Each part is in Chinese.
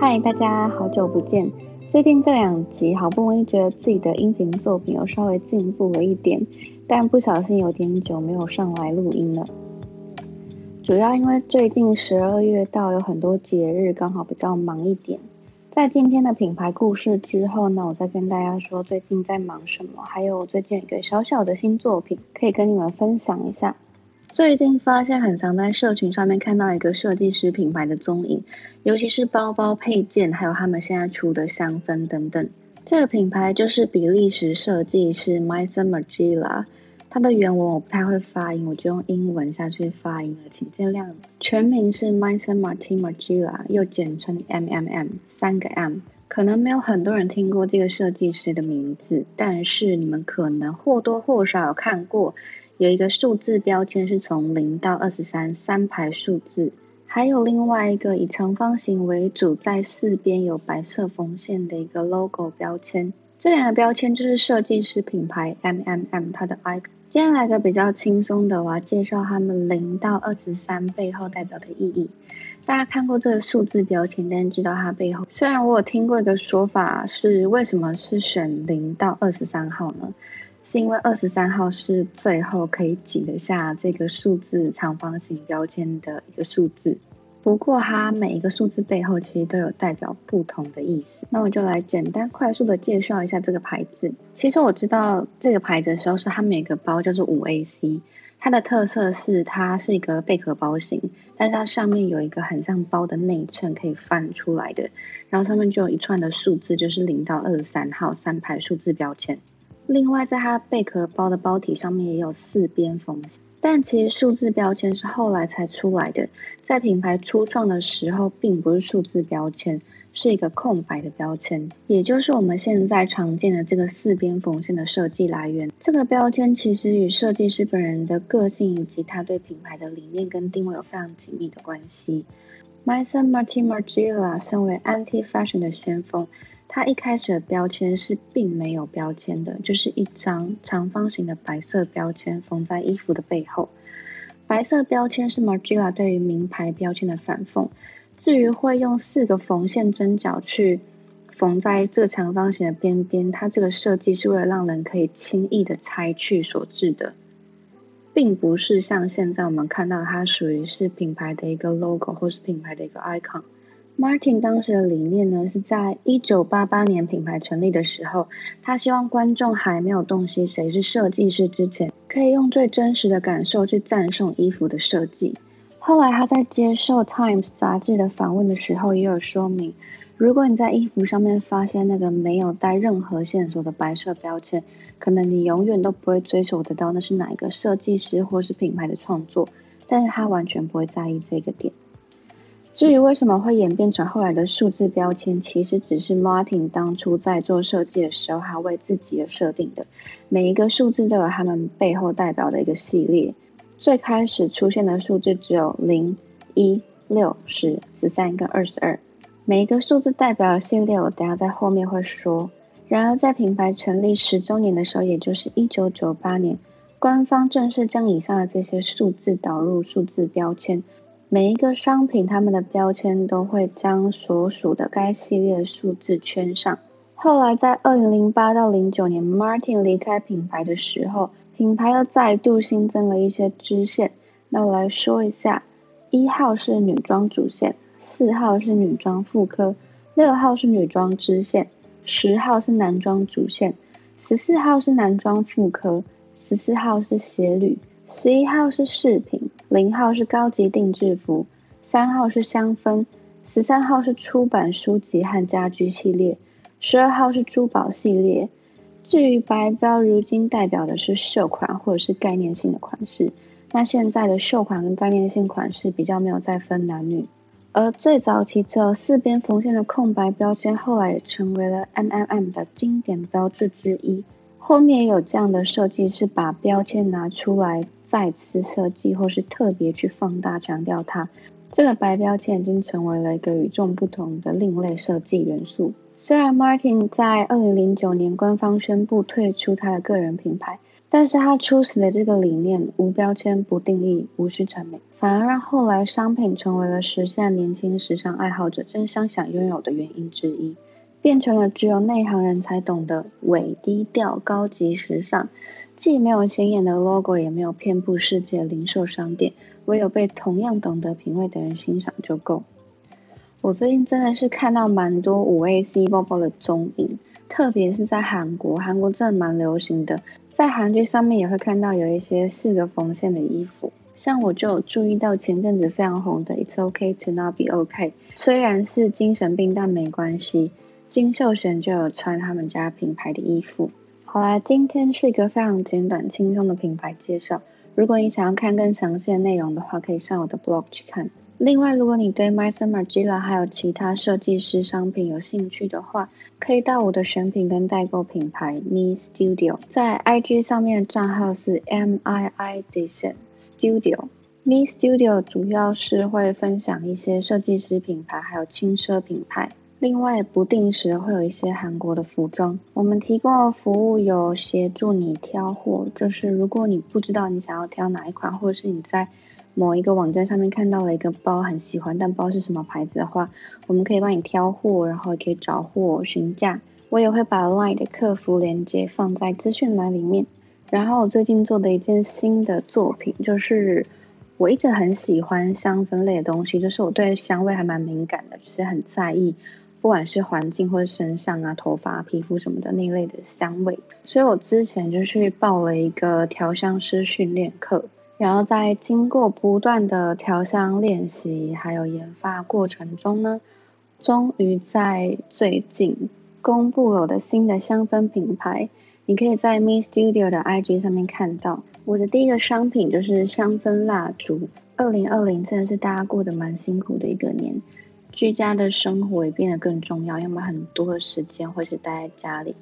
嗨，大家好久不见。最近这两集好不容易觉得自己的音频作品有稍微进步了一点，但不小心有点久没有上来录音了。主要因为最近十二月到，有很多节日，刚好比较忙一点。在今天的品牌故事之后呢，我再跟大家说最近在忙什么，还有最近一个小小的新作品可以跟你们分享一下。最近发现很常在社群上面看到一个设计师品牌的踪影，尤其是包包配件，还有他们现在出的香氛等等。这个品牌就是比利时设计师 Myson Magilla，它的原文我不太会发音，我就用英文下去发音了，请见谅。全名是 Maison Martin Margiela，又简称 MMM，三个 M。可能没有很多人听过这个设计师的名字，但是你们可能或多或少有看过。有一个数字标签是从零到二十三三排数字，还有另外一个以长方形为主，在四边有白色缝线的一个 logo 标签。这两个标签就是设计师品牌 MMM 它的 icon。今天来个比较轻松的，我要介绍他们零到二十三背后代表的意义。大家看过这个数字标签，但知道它背后。虽然我有听过一个说法是，为什么是选零到二十三号呢？是因为二十三号是最后可以挤得下这个数字长方形标签的一个数字。不过它每一个数字背后其实都有代表不同的意思。那我就来简单快速的介绍一下这个牌子。其实我知道这个牌子的时候是它每个包叫做五 AC，它的特色是它是一个贝壳包型，但是它上面有一个很像包的内衬可以翻出来的，然后上面就有一串的数字，就是零到二十三号三排数字标签。另外，在它贝壳包的包体上面也有四边缝线，但其实数字标签是后来才出来的，在品牌初创的时候，并不是数字标签，是一个空白的标签，也就是我们现在常见的这个四边缝线的设计来源。这个标签其实与设计师本人的个性以及他对品牌的理念跟定位有非常紧密的关系。Maison Martin Margiela 身为 Anti Fashion 的先锋。它一开始的标签是并没有标签的，就是一张长方形的白色标签缝在衣服的背后。白色标签是 Margiela 对于名牌标签的反讽。至于会用四个缝线针脚去缝在这个长方形的边边，它这个设计是为了让人可以轻易的拆去所致的，并不是像现在我们看到它属于是品牌的一个 logo 或是品牌的一个 icon。Martin 当时的理念呢，是在一九八八年品牌成立的时候，他希望观众还没有洞悉谁是设计师之前，可以用最真实的感受去赞颂衣服的设计。后来他在接受 Times 杂志的访问的时候，也有说明，如果你在衣服上面发现那个没有带任何线索的白色标签，可能你永远都不会追求得到那是哪一个设计师或是品牌的创作，但是他完全不会在意这个点。至于为什么会演变成后来的数字标签，其实只是 Martin 当初在做设计的时候，他为自己而设定的。每一个数字都有他们背后代表的一个系列。最开始出现的数字只有零、一、六、十、十三跟二十二。每一个数字代表的系列，我等下在后面会说。然而在品牌成立十周年的时候，也就是一九九八年，官方正式将以上的这些数字导入数字标签。每一个商品，他们的标签都会将所属的该系列数字圈上。后来，在二零零八到零九年，Martin 离开品牌的时候，品牌又再度新增了一些支线。那我来说一下：一号是女装主线，四号是女装副科，六号是女装支线，十号是男装主线，十四号是男装副科，十四号是鞋履，十一号是饰品。零号是高级定制服，三号是香氛，十三号是出版书籍和家居系列，十二号是珠宝系列。至于白标，如今代表的是秀款或者是概念性的款式。那现在的秀款跟概念性款式比较没有再分男女。而最早期只有四边缝线的空白标签，后来也成为了 M M M 的经典标志之一。后面也有这样的设计，是把标签拿出来。再次设计，或是特别去放大强调它，这个白标签已经成为了一个与众不同的另类设计元素。虽然 Martin 在二零零九年官方宣布退出他的个人品牌，但是他初始的这个理念，无标签、不定义、无需成美，反而让后来商品成为了时下年轻时尚爱好者争相想拥有的原因之一，变成了只有内行人才懂的伪低调高级时尚，既没有显眼的 logo，也没有遍布世界零售商店，唯有被同样懂得品味的人欣赏就够。我最近真的是看到蛮多五 A C 包包的踪影，特别是在韩国，韩国真的蛮流行的。在韩剧上面也会看到有一些四个缝线的衣服，像我就有注意到前阵子非常红的 It's OK to not be OK，虽然是精神病，但没关系。金秀贤就有穿他们家品牌的衣服。好啦，今天是一个非常简短轻松的品牌介绍。如果你想要看更详细的内容的话，可以上我的 blog 去看。另外，如果你对 m y s u m m e r g i l a 还有其他设计师商品有兴趣的话，可以到我的选品跟代购品牌 Me Studio，在 IG 上面的账号是 M I I Design Studio。Me Studio 主要是会分享一些设计师品牌还有轻奢品牌，另外不定时会有一些韩国的服装。我们提供的服务有协助你挑货，就是如果你不知道你想要挑哪一款，或者是你在某一个网站上面看到了一个包很喜欢，但不知道是什么牌子的话，我们可以帮你挑货，然后也可以找货询价。我也会把 LINE 的客服链接放在资讯栏里面。然后我最近做的一件新的作品，就是我一直很喜欢香氛类的东西，就是我对香味还蛮敏感的，就是很在意，不管是环境或者身上啊、头发、皮肤什么的那类的香味。所以我之前就去报了一个调香师训练课。然后在经过不断的调香练习还有研发过程中呢，终于在最近公布了我的新的香氛品牌。你可以在 Me Studio 的 IG 上面看到我的第一个商品就是香氛蜡烛。二零二零真的是大家过得蛮辛苦的一个年，居家的生活也变得更重要，因为很多的时间会是待在家里。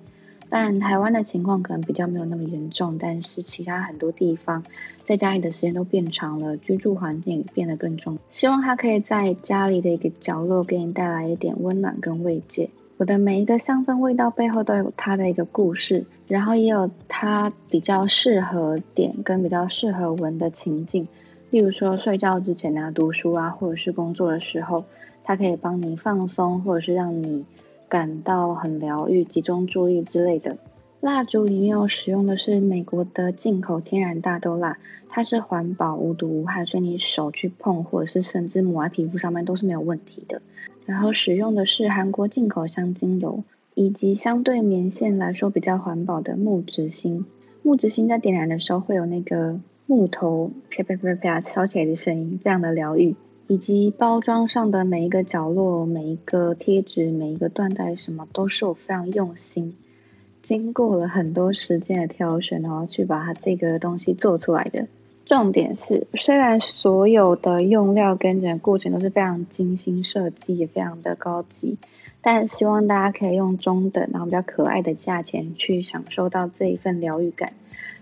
当然，台湾的情况可能比较没有那么严重，但是其他很多地方在家里的时间都变长了，居住环境变得更重。希望它可以在家里的一个角落给你带来一点温暖跟慰藉。我的每一个香氛味道背后都有它的一个故事，然后也有它比较适合点跟比较适合闻的情境。例如说睡觉之前啊、读书啊，或者是工作的时候，它可以帮你放松，或者是让你。感到很疗愈，集中注意之类的。蜡烛里面有使用的是美国的进口天然大豆蜡，它是环保、无毒无害，所以你手去碰或者是甚至抹在皮肤上面都是没有问题的。然后使用的是韩国进口香精油，以及相对棉线来说比较环保的木质芯。木质芯在点燃的时候会有那个木头啪啪啪啪烧起来的声音，非常的疗愈。以及包装上的每一个角落、每一个贴纸、每一个缎带，什么都是我非常用心，经过了很多时间的挑选，然后去把它这个东西做出来的。重点是，虽然所有的用料跟整个过程都是非常精心设计，也非常的高级，但希望大家可以用中等然后比较可爱的价钱去享受到这一份疗愈感，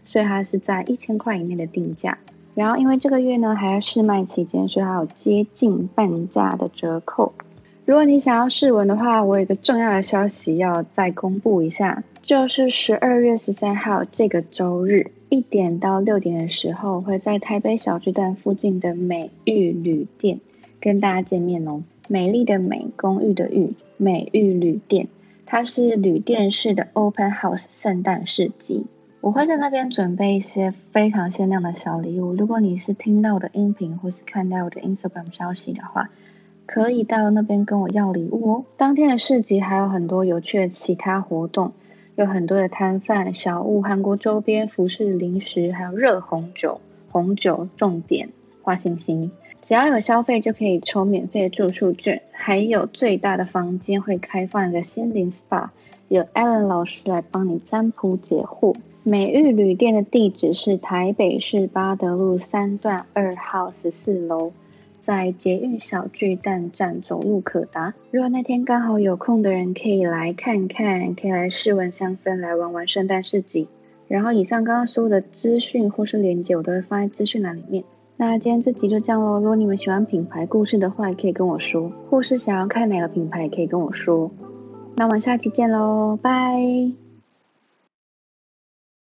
所以它是在一千块以内的定价。然后因为这个月呢还在试卖期间，所以还有接近半价的折扣。如果你想要试闻的话，我有一个重要的消息要再公布一下，就是十二月十三号这个周日一点到六点的时候，会在台北小巨蛋附近的美玉旅店跟大家见面哦。美丽的美，公寓的寓，美玉旅店，它是旅店式的 Open House 圣诞市集。我会在那边准备一些非常限量的小礼物。如果你是听到我的音频或是看到我的 Instagram 消息的话，可以到那边跟我要礼物哦。当天的市集还有很多有趣的其他活动，有很多的摊贩、小物、韩国周边、服饰、零食，还有热红酒、红酒重点花星星。只要有消费就可以抽免费的住宿券，还有最大的房间会开放一个心灵 SPA，有 Alan 老师来帮你占卜解惑。美玉旅店的地址是台北市八德路三段二号十四楼，在捷运小巨蛋站走路可达。如果那天刚好有空的人，可以来看看，可以来试闻香氛，来玩玩圣诞市集。然后以上刚刚所有的资讯或是链接，我都会放在资讯栏里面。那今天这集就这样喽。如果你们喜欢品牌故事的话，也可以跟我说；或是想要看哪个品牌，也可以跟我说。那我们下期见喽，拜。